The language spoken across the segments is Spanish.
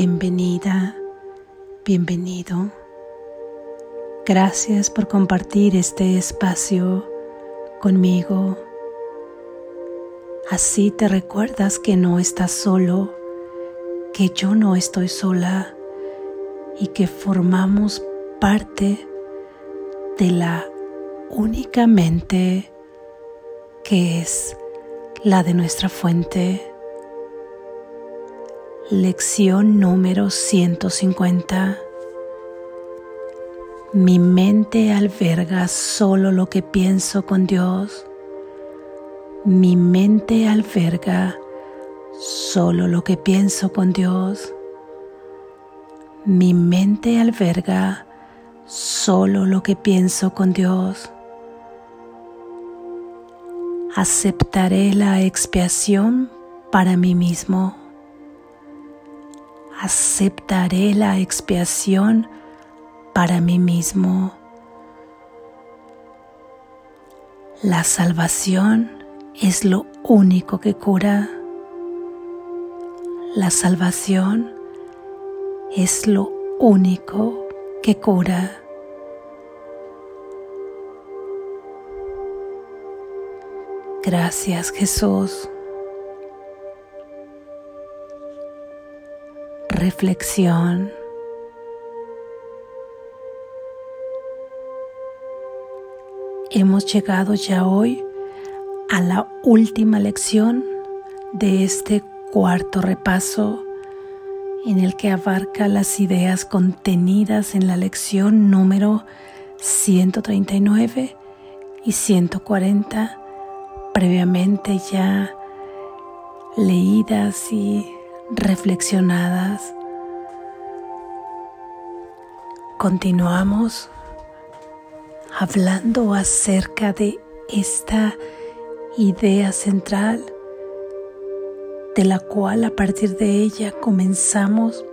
Bienvenida, bienvenido. Gracias por compartir este espacio conmigo. Así te recuerdas que no estás solo, que yo no estoy sola y que formamos parte de la única mente que es la de nuestra fuente. Lección número 150. Mi mente alberga solo lo que pienso con Dios. Mi mente alberga solo lo que pienso con Dios. Mi mente alberga solo lo que pienso con Dios. Aceptaré la expiación para mí mismo. Aceptaré la expiación para mí mismo. La salvación es lo único que cura. La salvación es lo único que cura. Gracias Jesús. Reflexión. Hemos llegado ya hoy a la última lección de este cuarto repaso en el que abarca las ideas contenidas en la lección número 139 y 140 previamente ya leídas y reflexionadas. Continuamos hablando acerca de esta idea central de la cual a partir de ella comenzamos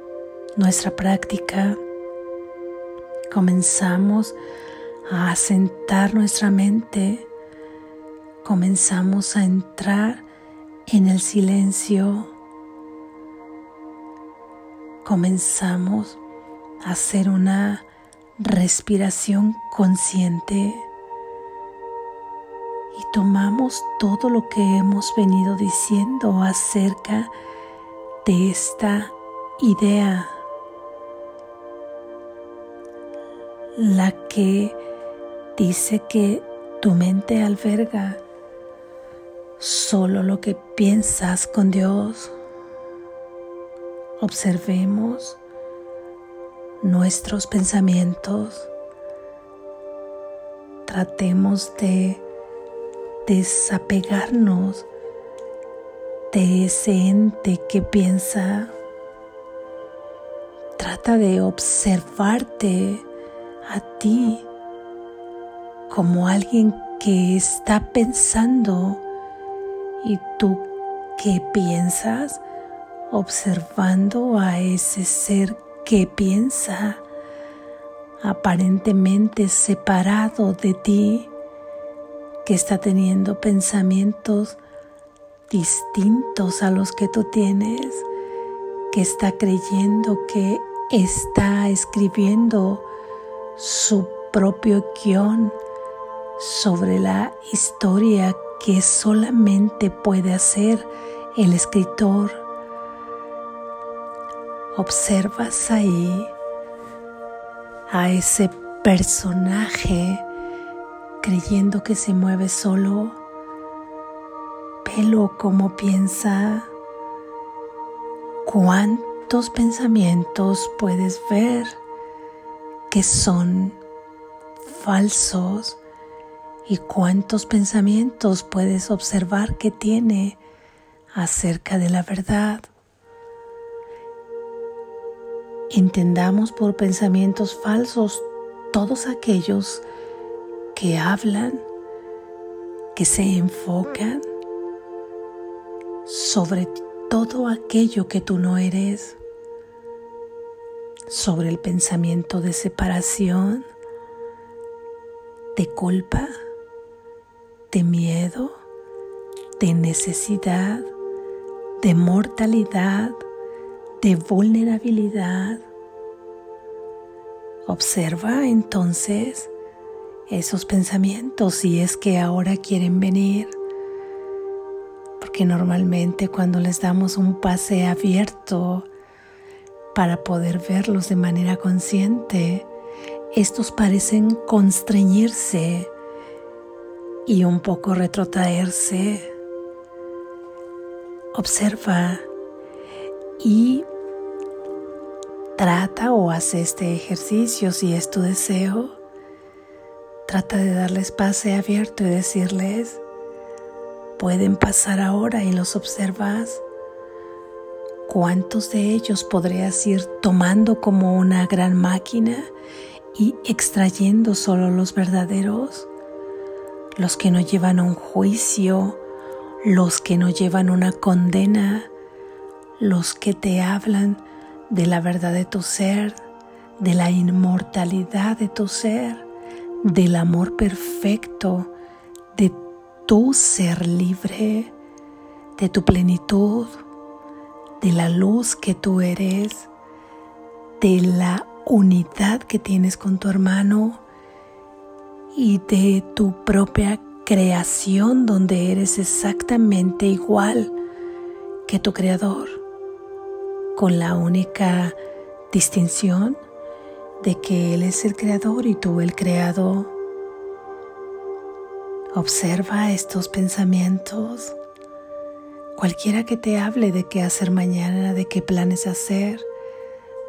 nuestra práctica, comenzamos a asentar nuestra mente comenzamos a entrar en el silencio, comenzamos hacer una respiración consciente y tomamos todo lo que hemos venido diciendo acerca de esta idea, la que dice que tu mente alberga solo lo que piensas con Dios. Observemos nuestros pensamientos. Tratemos de desapegarnos de ese ente que piensa. Trata de observarte a ti como alguien que está pensando ¿Y tú qué piensas observando a ese ser que piensa aparentemente separado de ti, que está teniendo pensamientos distintos a los que tú tienes, que está creyendo que está escribiendo su propio guion sobre la historia que solamente puede hacer el escritor. Observas ahí a ese personaje creyendo que se mueve solo. Velo como piensa. ¿Cuántos pensamientos puedes ver que son falsos? y cuántos pensamientos puedes observar que tiene acerca de la verdad. Entendamos por pensamientos falsos todos aquellos que hablan, que se enfocan sobre todo aquello que tú no eres, sobre el pensamiento de separación, de culpa, de miedo, de necesidad, de mortalidad, de vulnerabilidad. Observa entonces esos pensamientos si es que ahora quieren venir. Porque normalmente cuando les damos un pase abierto para poder verlos de manera consciente, estos parecen constreñirse y un poco retrotraerse. Observa y trata o hace este ejercicio si es tu deseo. Trata de darles pase abierto y decirles, pueden pasar ahora y los observas. ¿Cuántos de ellos podrías ir tomando como una gran máquina y extrayendo solo los verdaderos? Los que no llevan un juicio, los que no llevan una condena, los que te hablan de la verdad de tu ser, de la inmortalidad de tu ser, del amor perfecto, de tu ser libre, de tu plenitud, de la luz que tú eres, de la unidad que tienes con tu hermano y de tu propia creación donde eres exactamente igual que tu creador, con la única distinción de que Él es el creador y tú el creado. Observa estos pensamientos. Cualquiera que te hable de qué hacer mañana, de qué planes hacer,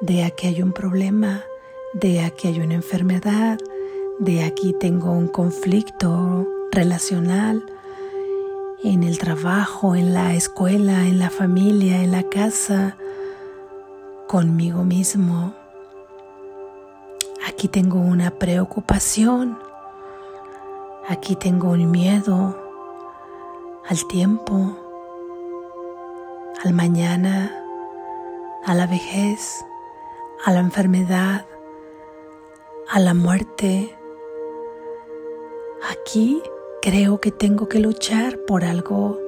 de aquí hay un problema, de aquí hay una enfermedad, de aquí tengo un conflicto relacional, en el trabajo, en la escuela, en la familia, en la casa, conmigo mismo. Aquí tengo una preocupación, aquí tengo un miedo al tiempo, al mañana, a la vejez, a la enfermedad, a la muerte. Aquí creo que tengo que luchar por algo.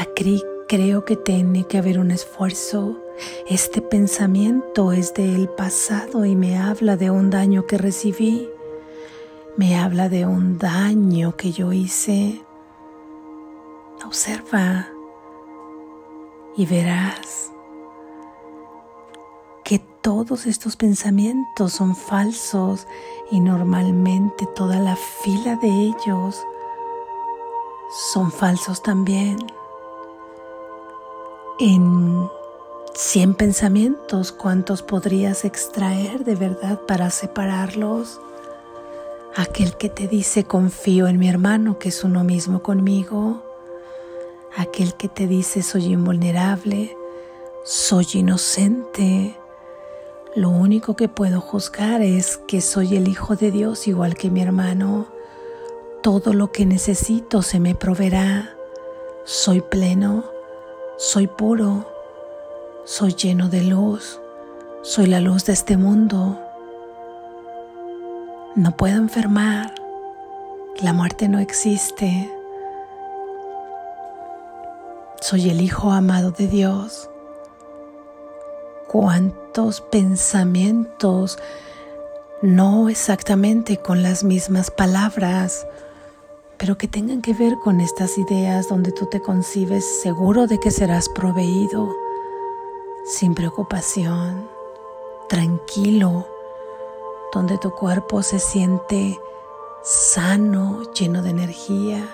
Aquí creo que tiene que haber un esfuerzo. Este pensamiento es del pasado y me habla de un daño que recibí. Me habla de un daño que yo hice. Observa y verás que todos estos pensamientos son falsos y normalmente toda la fila de ellos son falsos también. En 100 pensamientos, ¿cuántos podrías extraer de verdad para separarlos? Aquel que te dice confío en mi hermano que es uno mismo conmigo. Aquel que te dice soy invulnerable, soy inocente. Lo único que puedo juzgar es que soy el Hijo de Dios igual que mi hermano. Todo lo que necesito se me proveerá. Soy pleno, soy puro, soy lleno de luz, soy la luz de este mundo. No puedo enfermar, la muerte no existe. Soy el Hijo amado de Dios cuántos pensamientos, no exactamente con las mismas palabras, pero que tengan que ver con estas ideas donde tú te concibes seguro de que serás proveído, sin preocupación, tranquilo, donde tu cuerpo se siente sano, lleno de energía,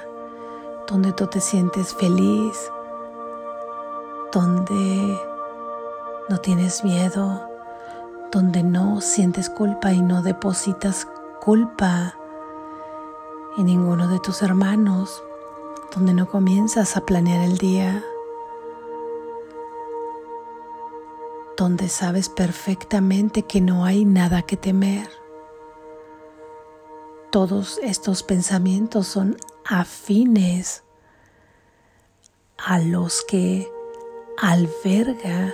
donde tú te sientes feliz, donde no tienes miedo, donde no sientes culpa y no depositas culpa en ninguno de tus hermanos, donde no comienzas a planear el día, donde sabes perfectamente que no hay nada que temer. Todos estos pensamientos son afines a los que alberga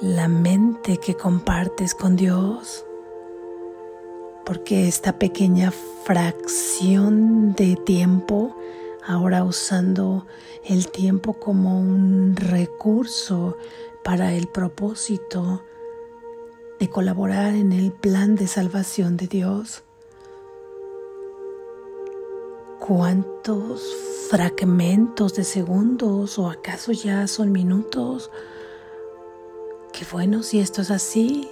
la mente que compartes con Dios, porque esta pequeña fracción de tiempo, ahora usando el tiempo como un recurso para el propósito de colaborar en el plan de salvación de Dios. ¿Cuántos fragmentos de segundos o acaso ya son minutos? Qué bueno si esto es así.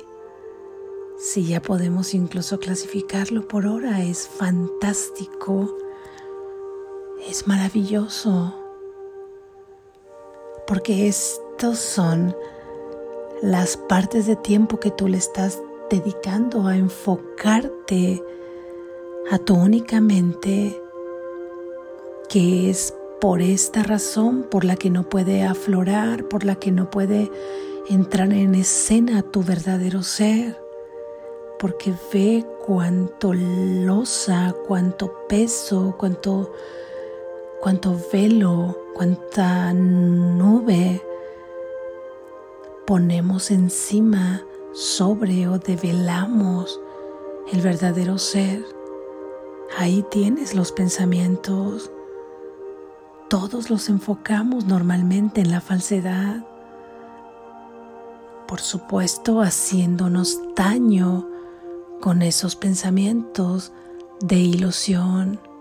Si ya podemos incluso clasificarlo por hora, es fantástico, es maravilloso, porque estos son las partes de tiempo que tú le estás dedicando a enfocarte a tu única mente, que es por esta razón por la que no puede aflorar, por la que no puede entrar en escena tu verdadero ser. Porque ve cuánto losa, cuánto peso, cuánto, cuánto velo, cuánta nube ponemos encima, sobre o develamos el verdadero ser. Ahí tienes los pensamientos. Todos los enfocamos normalmente en la falsedad. Por supuesto, haciéndonos daño con esos pensamientos de ilusión.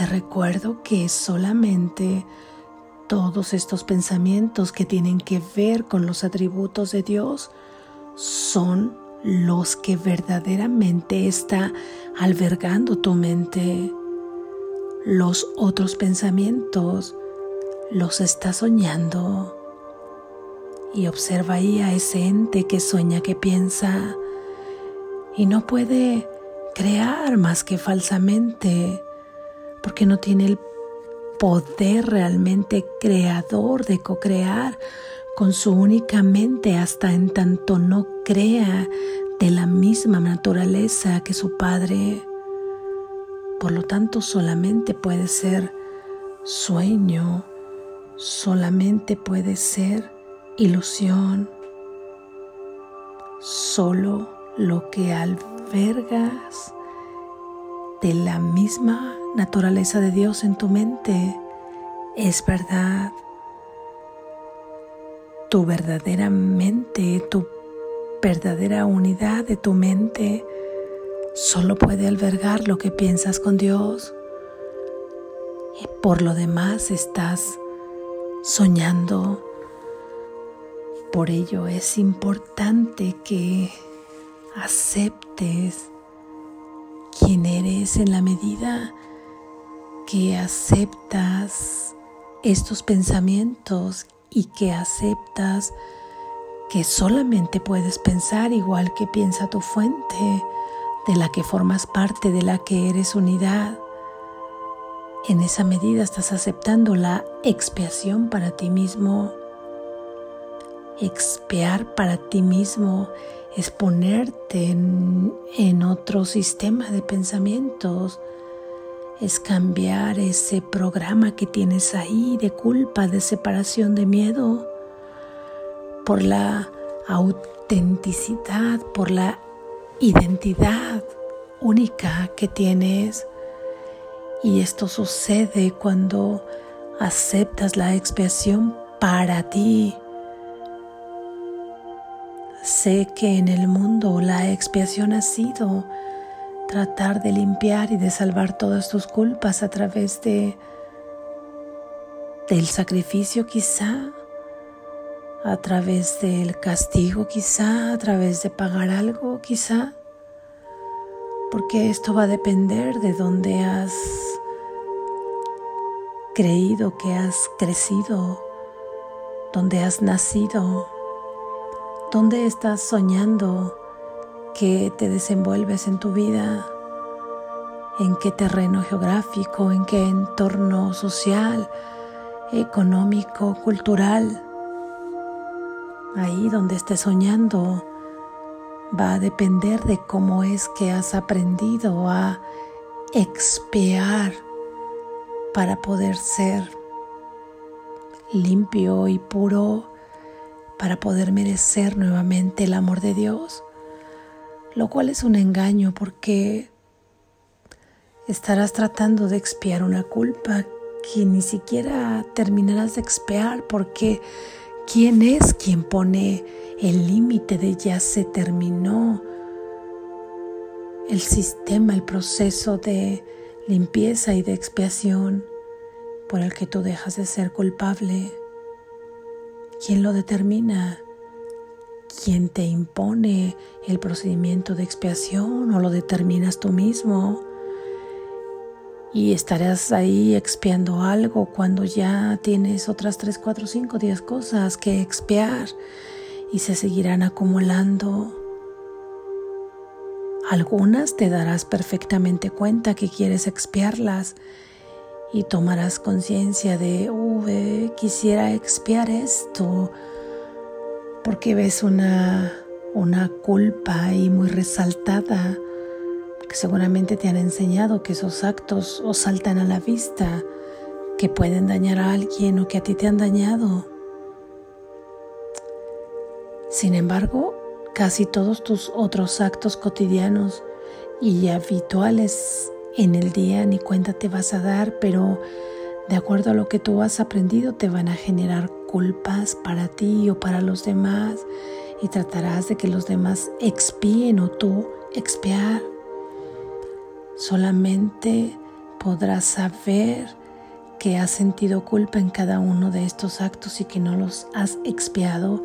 Te recuerdo que solamente todos estos pensamientos que tienen que ver con los atributos de Dios son los que verdaderamente está albergando tu mente. Los otros pensamientos los está soñando. Y observa ahí a ese ente que sueña, que piensa, y no puede crear más que falsamente porque no tiene el poder realmente creador de co-crear con su única mente hasta en tanto no crea de la misma naturaleza que su padre. Por lo tanto, solamente puede ser sueño, solamente puede ser ilusión, solo lo que albergas de la misma naturaleza de Dios en tu mente es verdad. Tu verdadera mente, tu verdadera unidad de tu mente solo puede albergar lo que piensas con Dios. Y por lo demás estás soñando. Por ello es importante que aceptes quién eres en la medida que aceptas estos pensamientos y que aceptas que solamente puedes pensar igual que piensa tu fuente, de la que formas parte, de la que eres unidad. En esa medida estás aceptando la expiación para ti mismo. Expiar para ti mismo es ponerte en, otro sistema de pensamientos, es cambiar ese programa que tienes ahí de culpa, de separación, de miedo, por la autenticidad, por la identidad única que tienes. Y esto sucede cuando aceptas la expiación para ti Sé que en el mundo la expiación ha sido tratar de limpiar y de salvar todas tus culpas a través de del sacrificio quizá, a través del castigo quizá, a través de pagar algo quizá, porque esto va a depender de dónde has creído que has crecido, dónde has nacido. ¿Dónde estás soñando que te desenvuelves en tu vida? ¿En qué terreno geográfico? ¿En qué entorno social, económico, cultural? Ahí donde estés soñando va a depender de cómo es que has aprendido a expiar para poder ser limpio y puro para poder merecer nuevamente el amor de Dios, lo cual es un engaño porque estarás tratando de expiar una culpa que ni siquiera terminarás de expiar porque ¿Quién es quien pone el límite de ya se terminó el sistema, el proceso de limpieza y de expiación por el que tú dejas de ser culpable? ¿Quién lo determina? ¿Quién te impone el procedimiento de expiación o lo determinas tú mismo? y estarás ahí expiando algo cuando ya tienes otras 3, 4, 5, 10 cosas que expiar y se seguirán acumulando. Algunas te darás perfectamente cuenta que quieres expiarlas y tomarás conciencia de, uh, quisiera expiar esto, porque ves una, una culpa ahí muy resaltada que seguramente te han enseñado que esos actos os saltan a la vista, que pueden dañar a alguien o que a ti te han dañado. Sin embargo, casi todos tus otros actos cotidianos y habituales en el día ni cuenta te vas a dar, pero de acuerdo a lo que tú has aprendido te van a generar culpas para ti o para los demás y tratarás de que los demás expíen o tú expiar. Solamente podrás saber que has sentido culpa en cada uno de estos actos y que no los has expiado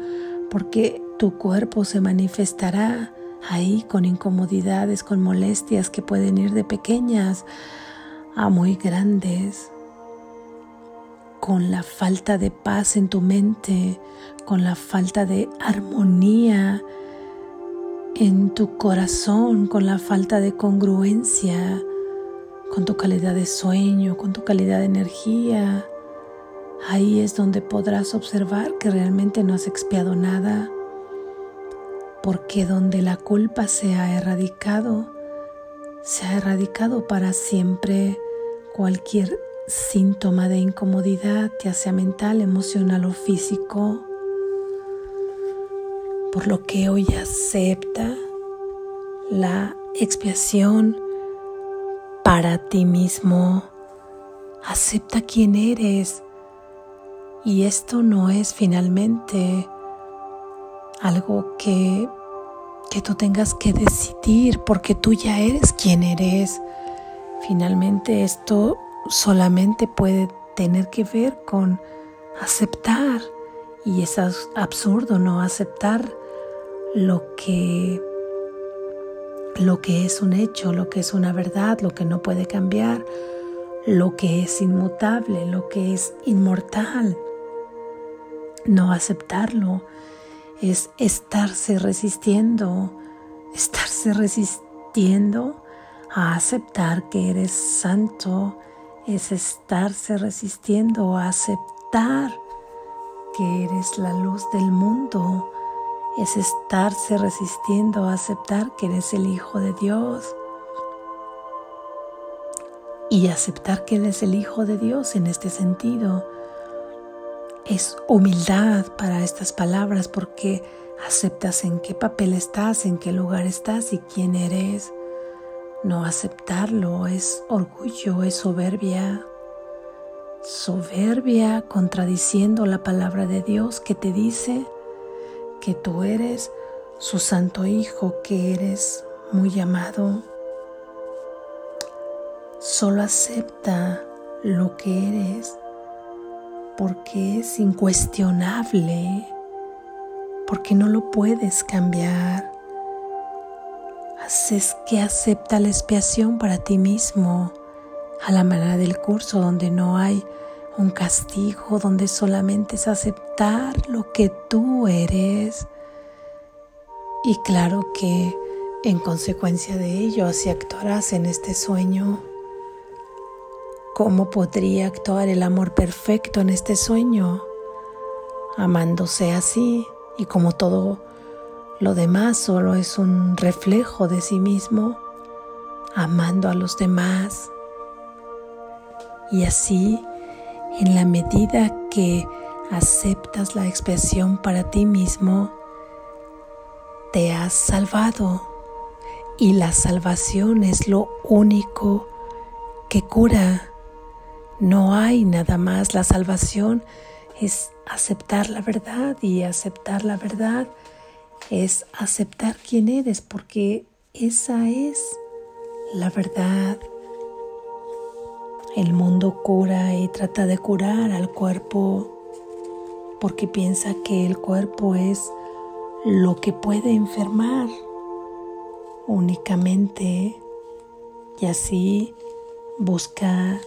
porque tu cuerpo se manifestará ahí con incomodidades, con molestias que pueden ir de pequeñas a muy grandes, con la falta de paz en tu mente, con la falta de armonía en tu corazón con la falta de congruencia, con tu calidad de sueño, con tu calidad de energía. Ahí es donde podrás observar que realmente no has expiado nada, porque donde la culpa se ha erradicado, se ha erradicado para siempre cualquier síntoma de incomodidad, ya sea mental, emocional o físico por lo que hoy acepta la expiación para ti mismo. Acepta quién eres. Y esto no es finalmente algo que, que tú tengas que decidir porque tú ya eres quien eres. Finalmente esto solamente puede tener que ver con aceptar. Y es absurdo no aceptar lo que lo que es un hecho, lo que es una verdad, lo que no puede cambiar, lo que es inmutable, lo que es inmortal. No aceptarlo es estarse resistiendo, estarse resistiendo a aceptar que eres santo, es estarse resistiendo a aceptar que eres la luz del mundo, es estarse resistiendo a aceptar que eres el Hijo de Dios. Y aceptar que eres el Hijo de Dios en este sentido es humildad para estas palabras porque aceptas en qué papel estás, en qué lugar estás y quién eres. No aceptarlo es orgullo, es soberbia. Soberbia contradiciendo la palabra de Dios que te dice que tú eres su santo hijo, que eres muy amado. Solo acepta lo que eres porque es incuestionable, porque no lo puedes cambiar. Haces que acepta la expiación para ti mismo a la manera del curso donde no hay un castigo donde solamente es aceptar lo que tú eres. Y claro que en consecuencia de ello así actuarás en este sueño. ¿Cómo podría actuar el amor perfecto en este sueño? Amándose así y como todo lo demás solo es un reflejo de sí mismo, amando a los demás. Y así en la medida que aceptas la expresión para ti mismo, te has salvado y la salvación es lo único que cura. No hay nada más. La salvación es aceptar la verdad y aceptar la verdad es aceptar quién eres porque esa es la verdad. El mundo cura y trata de curar al cuerpo porque piensa que el cuerpo es lo que puede enfermar únicamente y así busca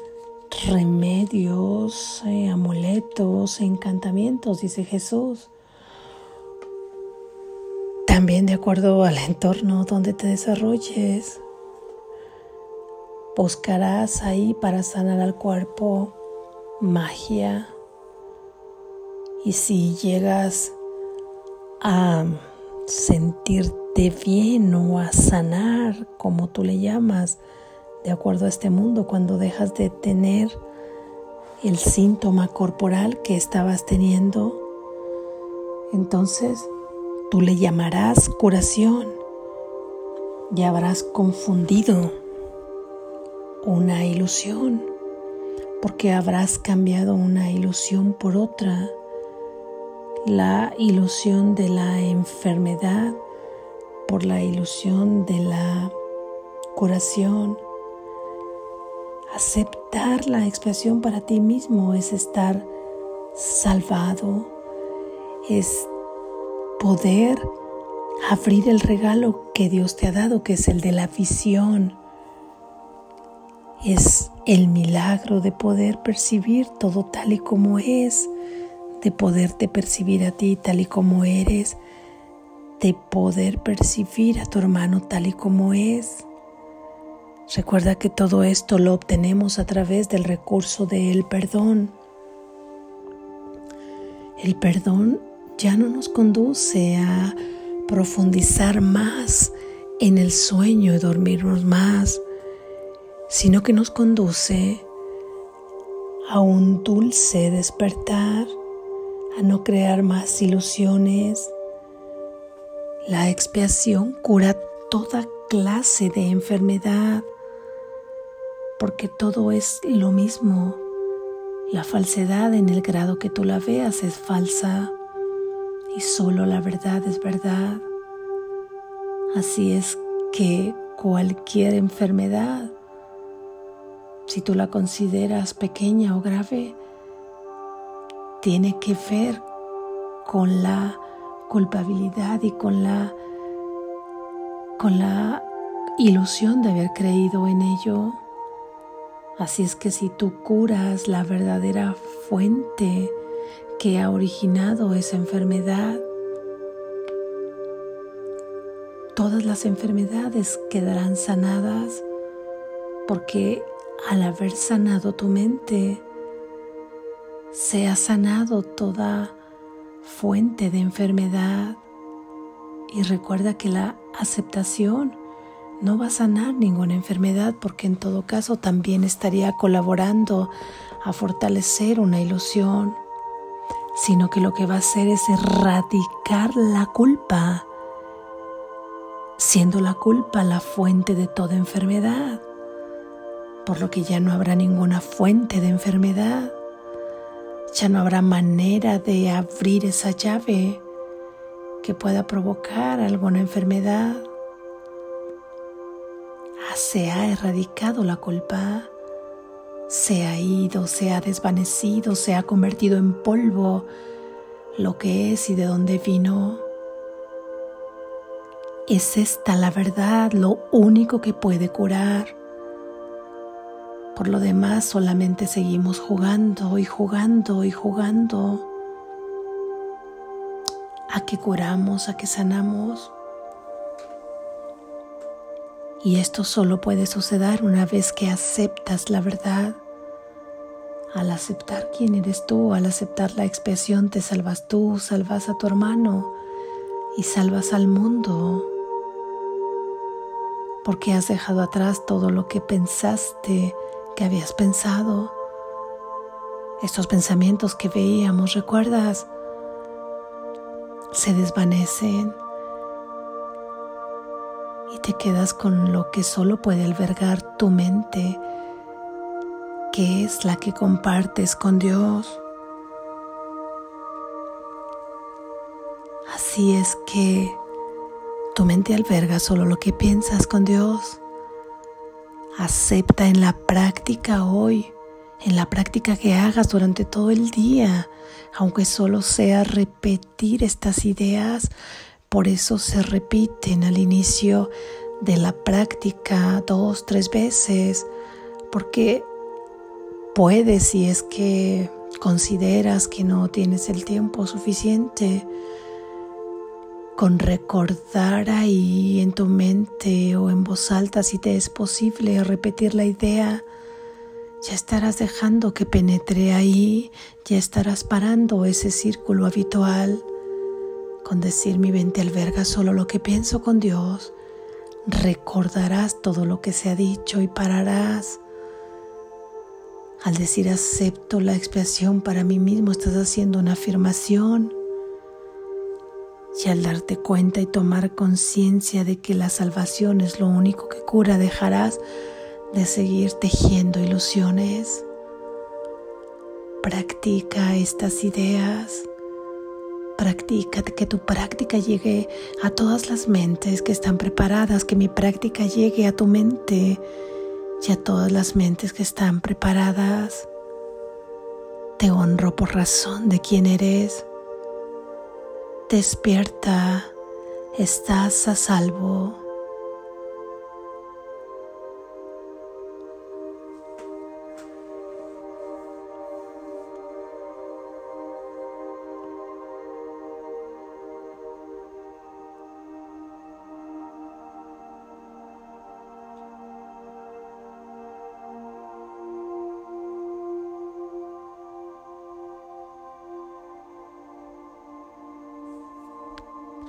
remedios, eh, amuletos, encantamientos, dice Jesús. También de acuerdo al entorno donde te desarrolles, buscarás ahí para sanar al cuerpo magia. Y si llegas a sentirte bien o a sanar, como tú le llamas, de acuerdo a este mundo, cuando dejas de tener el síntoma corporal que estabas teniendo, entonces tú le llamarás curación y habrás confundido una ilusión, porque habrás cambiado una ilusión por otra, la ilusión de la enfermedad por la ilusión de la curación. Aceptar la expresión para ti mismo es estar salvado, es poder abrir el regalo que Dios te ha dado, que es el de la visión. Es el milagro de poder percibir todo tal y como es, de poderte percibir a ti tal y como eres, de poder percibir a tu hermano tal y como es. Recuerda que todo esto lo obtenemos a través del recurso del perdón. El perdón ya no nos conduce a profundizar más en el sueño y dormirnos más, sino que nos conduce a un dulce despertar, a no crear más ilusiones. La expiación cura toda clase de enfermedad, porque todo es lo mismo. La falsedad en el grado que tú la veas es falsa y solo la verdad es verdad. Así es que cualquier enfermedad, si tú la consideras pequeña o grave, tiene que ver con la culpabilidad y con la con la ilusión de haber creído en ello. Así es que si tú curas la verdadera fuente que ha originado esa enfermedad. Todas las enfermedades quedarán sanadas porque al haber sanado tu mente, se ha sanado toda fuente de enfermedad. Y recuerda que la aceptación no va a sanar ninguna enfermedad porque en todo caso también estaría colaborando a fortalecer una ilusión sino que lo que va a hacer es erradicar la culpa, siendo la culpa la fuente de toda enfermedad, por lo que ya no habrá ninguna fuente de enfermedad, ya no habrá manera de abrir esa llave que pueda provocar alguna enfermedad. Se ha erradicado la culpa se ha ido, se ha desvanecido, se ha convertido en polvo, lo que es y de dónde vino. Es esta la verdad, lo único que puede curar. Por lo demás solamente seguimos jugando y jugando y jugando. A que curamos, a que sanamos. Y esto solo puede suceder una vez que aceptas la verdad. Al aceptar quién eres tú, al aceptar la expiación, te salvas tú, salvas a tu hermano y salvas al mundo. Porque has dejado atrás todo lo que pensaste que habías pensado. Estos pensamientos que veíamos, ¿recuerdas? Se desvanecen te quedas con lo que solo puede albergar tu mente, que es la que compartes con Dios. Así es que tu mente alberga solo lo que piensas con Dios. Acepta en la práctica hoy, en la práctica que hagas durante todo el día, aunque solo sea repetir estas ideas, por eso se repiten al inicio de la práctica dos, tres veces, porque puedes si es que consideras que no tienes el tiempo suficiente con recordar ahí en tu mente o en voz alta si te es posible repetir la idea, ya estarás dejando que penetre ahí, ya estarás parando ese círculo habitual. Con decir mi mente alberga solo lo que pienso con Dios, recordarás todo lo que se ha dicho y pararás. Al decir acepto la expiación para mí mismo, estás haciendo una afirmación. Y al darte cuenta y tomar conciencia de que la salvación es lo único que cura, dejarás de seguir tejiendo ilusiones. Practica estas ideas. Practica que tu práctica llegue a todas las mentes que están preparadas, que mi práctica llegue a tu mente y a todas las mentes que están preparadas. Te honro por razón de quién eres. Despierta, estás a salvo.